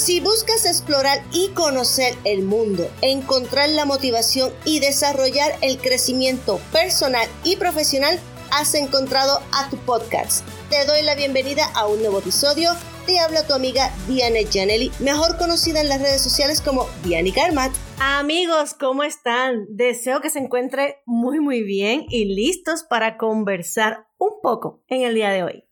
Si buscas explorar y conocer el mundo, encontrar la motivación y desarrollar el crecimiento personal y profesional, has encontrado a tu podcast. Te doy la bienvenida a un nuevo episodio. Te habla tu amiga Diane Janelli, mejor conocida en las redes sociales como Diane Garmat. Amigos, ¿cómo están? Deseo que se encuentren muy muy bien y listos para conversar un poco en el día de hoy.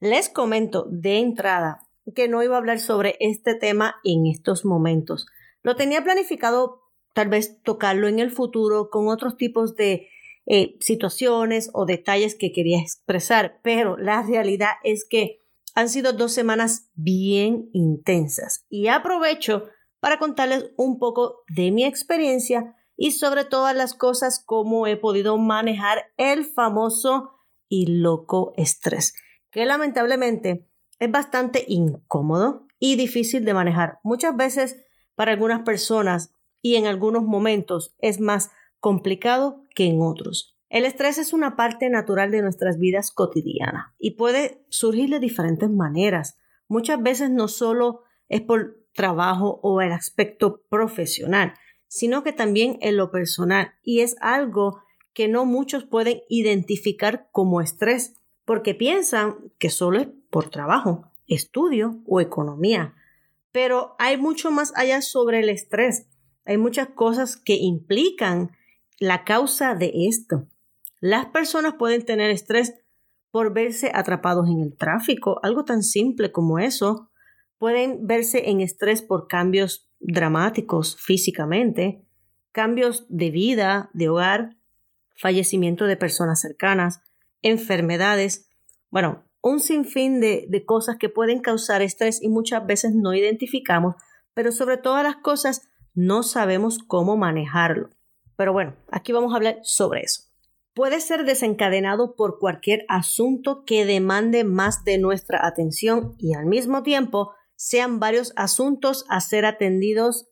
Les comento de entrada que no iba a hablar sobre este tema en estos momentos. Lo tenía planificado tal vez tocarlo en el futuro con otros tipos de eh, situaciones o detalles que quería expresar, pero la realidad es que han sido dos semanas bien intensas y aprovecho para contarles un poco de mi experiencia y sobre todas las cosas cómo he podido manejar el famoso y loco estrés, que lamentablemente es bastante incómodo y difícil de manejar. Muchas veces para algunas personas y en algunos momentos es más complicado que en otros. El estrés es una parte natural de nuestras vidas cotidianas y puede surgir de diferentes maneras. Muchas veces no solo es por trabajo o el aspecto profesional, sino que también en lo personal y es algo que no muchos pueden identificar como estrés porque piensan que solo es por trabajo, estudio o economía. Pero hay mucho más allá sobre el estrés. Hay muchas cosas que implican la causa de esto. Las personas pueden tener estrés por verse atrapados en el tráfico, algo tan simple como eso. Pueden verse en estrés por cambios dramáticos físicamente, cambios de vida, de hogar, fallecimiento de personas cercanas, enfermedades, bueno, un sinfín de, de cosas que pueden causar estrés y muchas veces no identificamos, pero sobre todas las cosas no sabemos cómo manejarlo. Pero bueno, aquí vamos a hablar sobre eso. Puede ser desencadenado por cualquier asunto que demande más de nuestra atención y al mismo tiempo sean varios asuntos a ser atendidos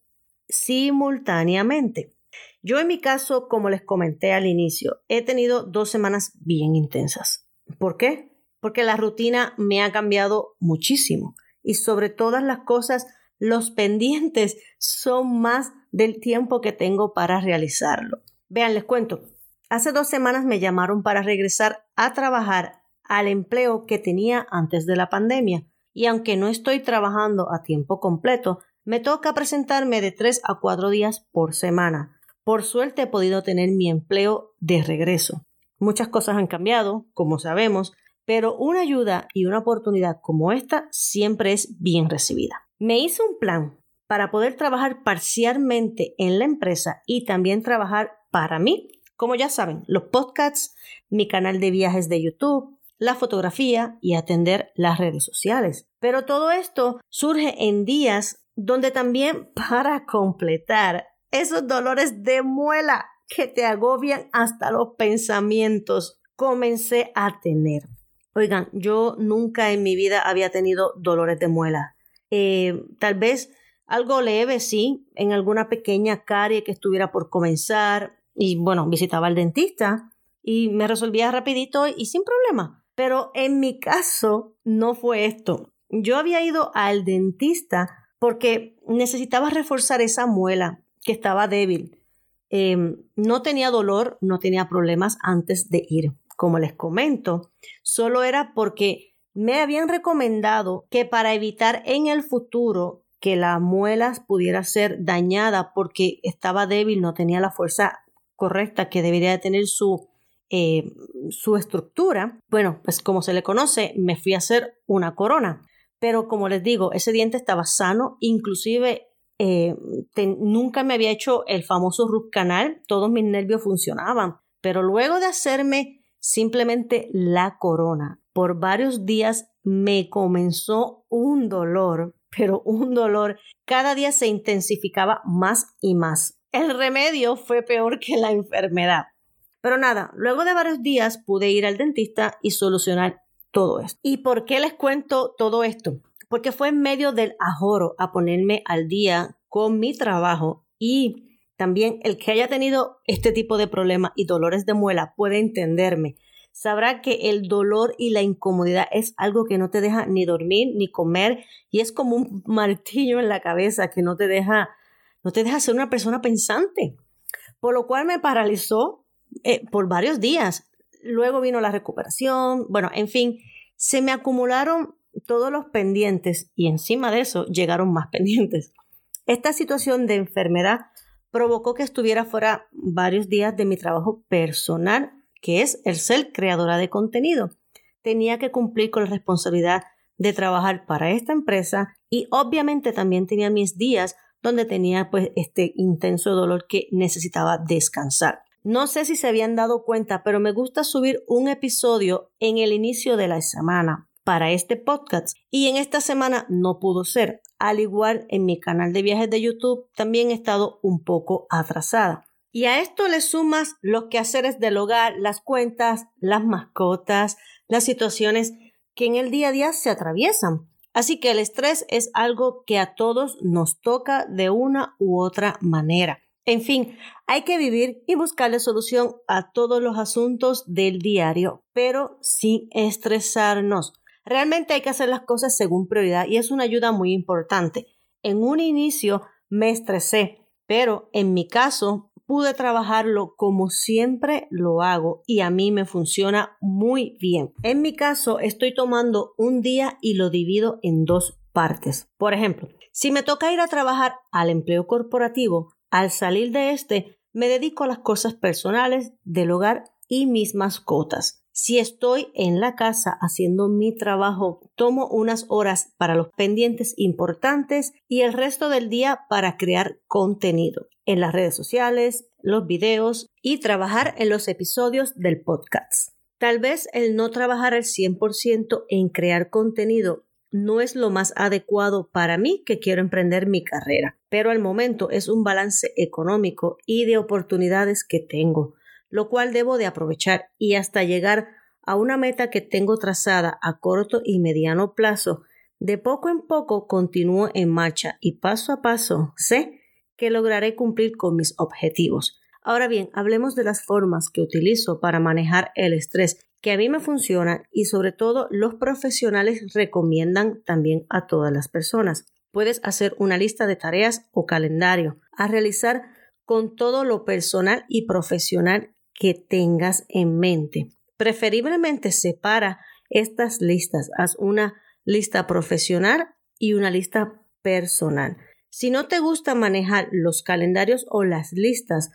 simultáneamente. Yo en mi caso, como les comenté al inicio, he tenido dos semanas bien intensas. ¿Por qué? Porque la rutina me ha cambiado muchísimo y sobre todas las cosas, los pendientes son más del tiempo que tengo para realizarlo. Vean, les cuento. Hace dos semanas me llamaron para regresar a trabajar al empleo que tenía antes de la pandemia y aunque no estoy trabajando a tiempo completo, me toca presentarme de tres a cuatro días por semana. Por suerte he podido tener mi empleo de regreso. Muchas cosas han cambiado, como sabemos, pero una ayuda y una oportunidad como esta siempre es bien recibida. Me hice un plan para poder trabajar parcialmente en la empresa y también trabajar para mí. Como ya saben, los podcasts, mi canal de viajes de YouTube, la fotografía y atender las redes sociales. Pero todo esto surge en días donde también para completar esos dolores de muela que te agobian hasta los pensamientos, comencé a tener. Oigan, yo nunca en mi vida había tenido dolores de muela. Eh, tal vez algo leve, sí, en alguna pequeña carie que estuviera por comenzar. Y bueno, visitaba al dentista y me resolvía rapidito y sin problema. Pero en mi caso no fue esto. Yo había ido al dentista porque necesitaba reforzar esa muela que estaba débil. Em, no tenía dolor, no tenía problemas antes de ir. Como les comento, solo era porque me habían recomendado que para evitar en el futuro que la muela pudiera ser dañada porque estaba débil, no tenía la fuerza correcta que debería de tener su, eh, su estructura, bueno, pues como se le conoce, me fui a hacer una corona. Pero como les digo, ese diente estaba sano, inclusive eh, nunca me había hecho el famoso root canal, todos mis nervios funcionaban, pero luego de hacerme simplemente la corona, por varios días me comenzó un dolor, pero un dolor, cada día se intensificaba más y más. El remedio fue peor que la enfermedad. Pero nada, luego de varios días pude ir al dentista y solucionar todo esto. ¿Y por qué les cuento todo esto? porque fue en medio del ajoro a ponerme al día con mi trabajo y también el que haya tenido este tipo de problemas y dolores de muela puede entenderme. sabrá que el dolor y la incomodidad es algo que no te deja ni dormir ni comer y es como un martillo en la cabeza que no te deja no te deja ser una persona pensante. Por lo cual me paralizó eh, por varios días. Luego vino la recuperación, bueno, en fin, se me acumularon todos los pendientes y encima de eso llegaron más pendientes. Esta situación de enfermedad provocó que estuviera fuera varios días de mi trabajo personal, que es el ser creadora de contenido. Tenía que cumplir con la responsabilidad de trabajar para esta empresa y obviamente también tenía mis días donde tenía pues este intenso dolor que necesitaba descansar. No sé si se habían dado cuenta, pero me gusta subir un episodio en el inicio de la semana para este podcast y en esta semana no pudo ser. Al igual en mi canal de viajes de YouTube también he estado un poco atrasada. Y a esto le sumas los quehaceres del hogar, las cuentas, las mascotas, las situaciones que en el día a día se atraviesan. Así que el estrés es algo que a todos nos toca de una u otra manera. En fin, hay que vivir y buscarle solución a todos los asuntos del diario, pero sin estresarnos. Realmente hay que hacer las cosas según prioridad y es una ayuda muy importante. En un inicio me estresé, pero en mi caso pude trabajarlo como siempre lo hago y a mí me funciona muy bien. En mi caso, estoy tomando un día y lo divido en dos partes. Por ejemplo, si me toca ir a trabajar al empleo corporativo, al salir de este, me dedico a las cosas personales del hogar y mis mascotas. Si estoy en la casa haciendo mi trabajo, tomo unas horas para los pendientes importantes y el resto del día para crear contenido en las redes sociales, los videos y trabajar en los episodios del podcast. Tal vez el no trabajar al 100% en crear contenido no es lo más adecuado para mí que quiero emprender mi carrera, pero al momento es un balance económico y de oportunidades que tengo lo cual debo de aprovechar y hasta llegar a una meta que tengo trazada a corto y mediano plazo, de poco en poco continúo en marcha y paso a paso sé que lograré cumplir con mis objetivos. Ahora bien, hablemos de las formas que utilizo para manejar el estrés que a mí me funcionan y sobre todo los profesionales recomiendan también a todas las personas. Puedes hacer una lista de tareas o calendario a realizar con todo lo personal y profesional que tengas en mente. Preferiblemente separa estas listas. Haz una lista profesional y una lista personal. Si no te gusta manejar los calendarios o las listas,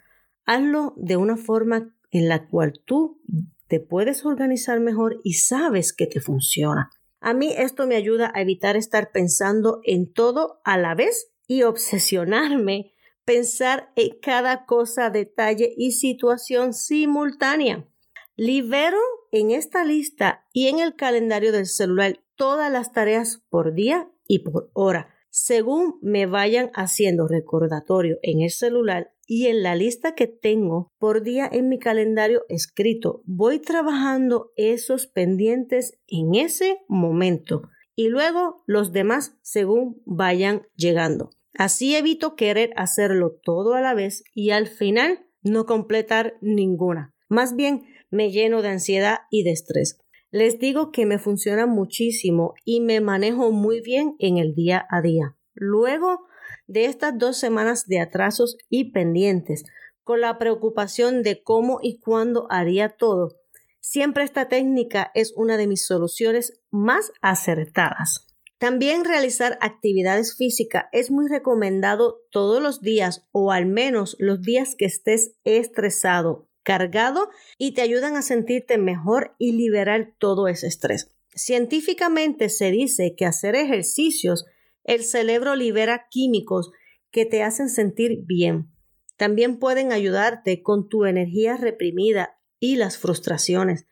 hazlo de una forma en la cual tú te puedes organizar mejor y sabes que te funciona. A mí esto me ayuda a evitar estar pensando en todo a la vez y obsesionarme pensar en cada cosa, detalle y situación simultánea. Libero en esta lista y en el calendario del celular todas las tareas por día y por hora, según me vayan haciendo recordatorio en el celular y en la lista que tengo por día en mi calendario escrito. Voy trabajando esos pendientes en ese momento y luego los demás según vayan llegando. Así evito querer hacerlo todo a la vez y al final no completar ninguna. Más bien me lleno de ansiedad y de estrés. Les digo que me funciona muchísimo y me manejo muy bien en el día a día. Luego de estas dos semanas de atrasos y pendientes, con la preocupación de cómo y cuándo haría todo, siempre esta técnica es una de mis soluciones más acertadas. También realizar actividades físicas es muy recomendado todos los días o al menos los días que estés estresado, cargado y te ayudan a sentirte mejor y liberar todo ese estrés. Científicamente se dice que hacer ejercicios el cerebro libera químicos que te hacen sentir bien. También pueden ayudarte con tu energía reprimida y las frustraciones.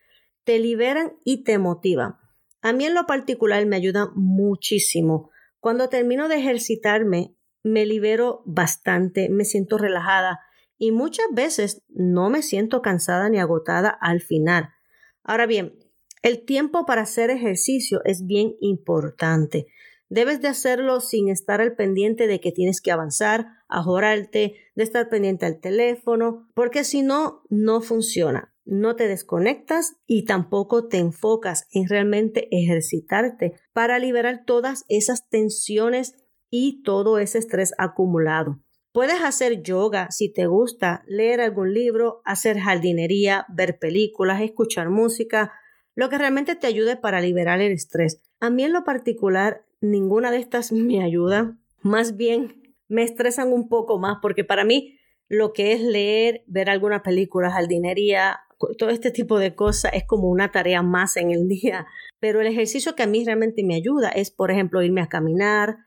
Te liberan y te motivan. A mí en lo particular me ayuda muchísimo. Cuando termino de ejercitarme, me libero bastante, me siento relajada y muchas veces no me siento cansada ni agotada al final. Ahora bien, el tiempo para hacer ejercicio es bien importante. Debes de hacerlo sin estar al pendiente de que tienes que avanzar, ajorarte, de estar pendiente al teléfono, porque si no, no funciona. No te desconectas y tampoco te enfocas en realmente ejercitarte para liberar todas esas tensiones y todo ese estrés acumulado. Puedes hacer yoga si te gusta, leer algún libro, hacer jardinería, ver películas, escuchar música, lo que realmente te ayude para liberar el estrés. A mí en lo particular, ninguna de estas me ayuda. Más bien, me estresan un poco más porque para mí lo que es leer, ver alguna película, jardinería, todo este tipo de cosas es como una tarea más en el día. Pero el ejercicio que a mí realmente me ayuda es, por ejemplo, irme a caminar,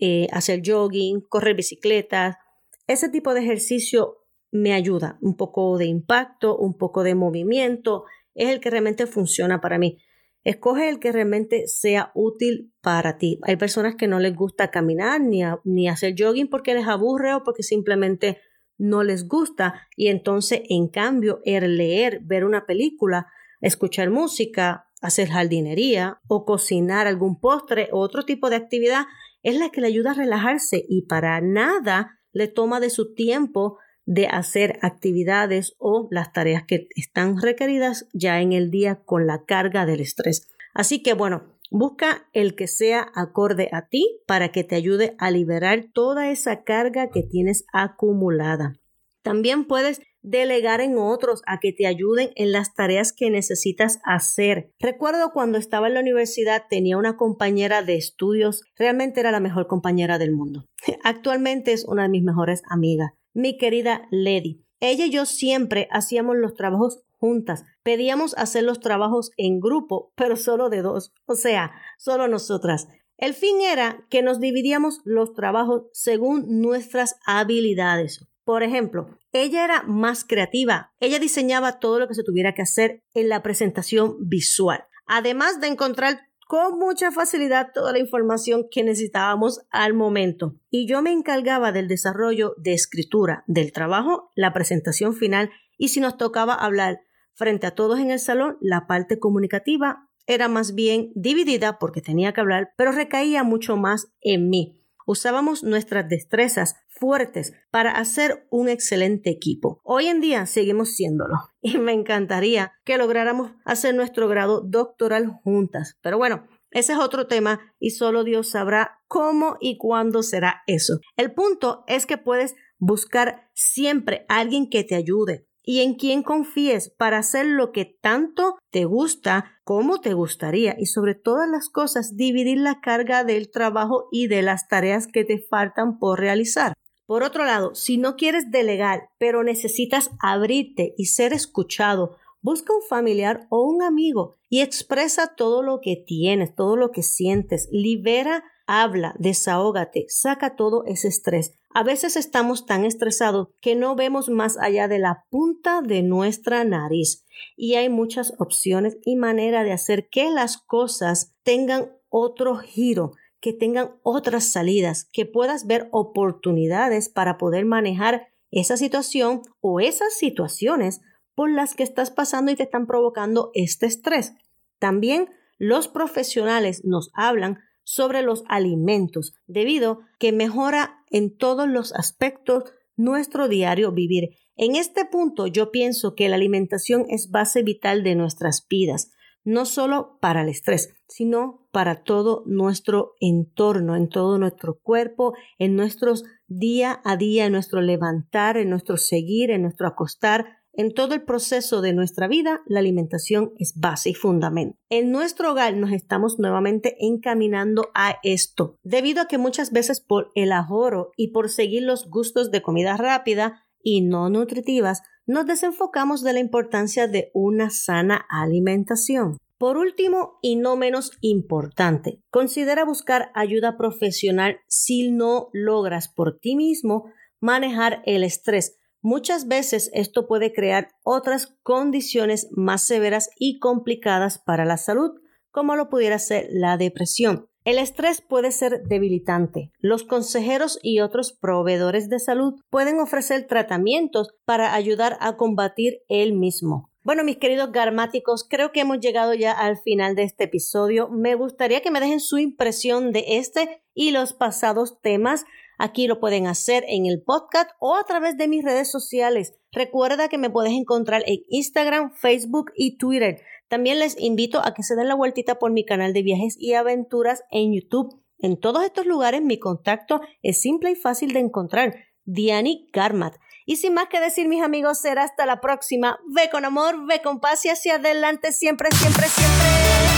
eh, hacer jogging, correr bicicleta. Ese tipo de ejercicio me ayuda. Un poco de impacto, un poco de movimiento, es el que realmente funciona para mí. Escoge el que realmente sea útil para ti. Hay personas que no les gusta caminar ni, ni hacer jogging porque les aburre o porque simplemente no les gusta y entonces en cambio el leer, ver una película, escuchar música, hacer jardinería o cocinar algún postre o otro tipo de actividad es la que le ayuda a relajarse y para nada le toma de su tiempo de hacer actividades o las tareas que están requeridas ya en el día con la carga del estrés. Así que bueno, busca el que sea acorde a ti para que te ayude a liberar toda esa carga que tienes acumulada. También puedes delegar en otros a que te ayuden en las tareas que necesitas hacer. Recuerdo cuando estaba en la universidad tenía una compañera de estudios, realmente era la mejor compañera del mundo. Actualmente es una de mis mejores amigas, mi querida Lady. Ella y yo siempre hacíamos los trabajos juntas. Pedíamos hacer los trabajos en grupo, pero solo de dos, o sea, solo nosotras. El fin era que nos dividíamos los trabajos según nuestras habilidades. Por ejemplo, ella era más creativa. Ella diseñaba todo lo que se tuviera que hacer en la presentación visual. Además de encontrar con mucha facilidad toda la información que necesitábamos al momento. Y yo me encargaba del desarrollo de escritura del trabajo, la presentación final y si nos tocaba hablar frente a todos en el salón, la parte comunicativa era más bien dividida porque tenía que hablar, pero recaía mucho más en mí. Usábamos nuestras destrezas fuertes para hacer un excelente equipo. Hoy en día seguimos siéndolo y me encantaría que lográramos hacer nuestro grado doctoral juntas. Pero bueno, ese es otro tema y solo Dios sabrá cómo y cuándo será eso. El punto es que puedes buscar siempre alguien que te ayude, y en quien confíes para hacer lo que tanto te gusta como te gustaría y sobre todas las cosas dividir la carga del trabajo y de las tareas que te faltan por realizar. Por otro lado, si no quieres delegar, pero necesitas abrirte y ser escuchado, busca un familiar o un amigo y expresa todo lo que tienes, todo lo que sientes, libera, habla, desahógate, saca todo ese estrés. A veces estamos tan estresados que no vemos más allá de la punta de nuestra nariz y hay muchas opciones y manera de hacer que las cosas tengan otro giro, que tengan otras salidas, que puedas ver oportunidades para poder manejar esa situación o esas situaciones por las que estás pasando y te están provocando este estrés. También los profesionales nos hablan sobre los alimentos, debido que mejora en todos los aspectos nuestro diario vivir. En este punto yo pienso que la alimentación es base vital de nuestras vidas, no solo para el estrés, sino para todo nuestro entorno, en todo nuestro cuerpo, en nuestros día a día, en nuestro levantar, en nuestro seguir, en nuestro acostar, en todo el proceso de nuestra vida, la alimentación es base y fundamento. En nuestro hogar nos estamos nuevamente encaminando a esto, debido a que muchas veces por el ahorro y por seguir los gustos de comida rápida y no nutritivas, nos desenfocamos de la importancia de una sana alimentación. Por último, y no menos importante, considera buscar ayuda profesional si no logras por ti mismo manejar el estrés, Muchas veces esto puede crear otras condiciones más severas y complicadas para la salud, como lo pudiera ser la depresión. El estrés puede ser debilitante. Los consejeros y otros proveedores de salud pueden ofrecer tratamientos para ayudar a combatir el mismo. Bueno, mis queridos garmáticos, creo que hemos llegado ya al final de este episodio. Me gustaría que me dejen su impresión de este y los pasados temas. Aquí lo pueden hacer en el podcast o a través de mis redes sociales. Recuerda que me puedes encontrar en Instagram, Facebook y Twitter. También les invito a que se den la vueltita por mi canal de viajes y aventuras en YouTube. En todos estos lugares mi contacto es simple y fácil de encontrar. Diani Garmat. Y sin más que decir, mis amigos, será hasta la próxima. Ve con amor, ve con paz y hacia adelante siempre, siempre, siempre.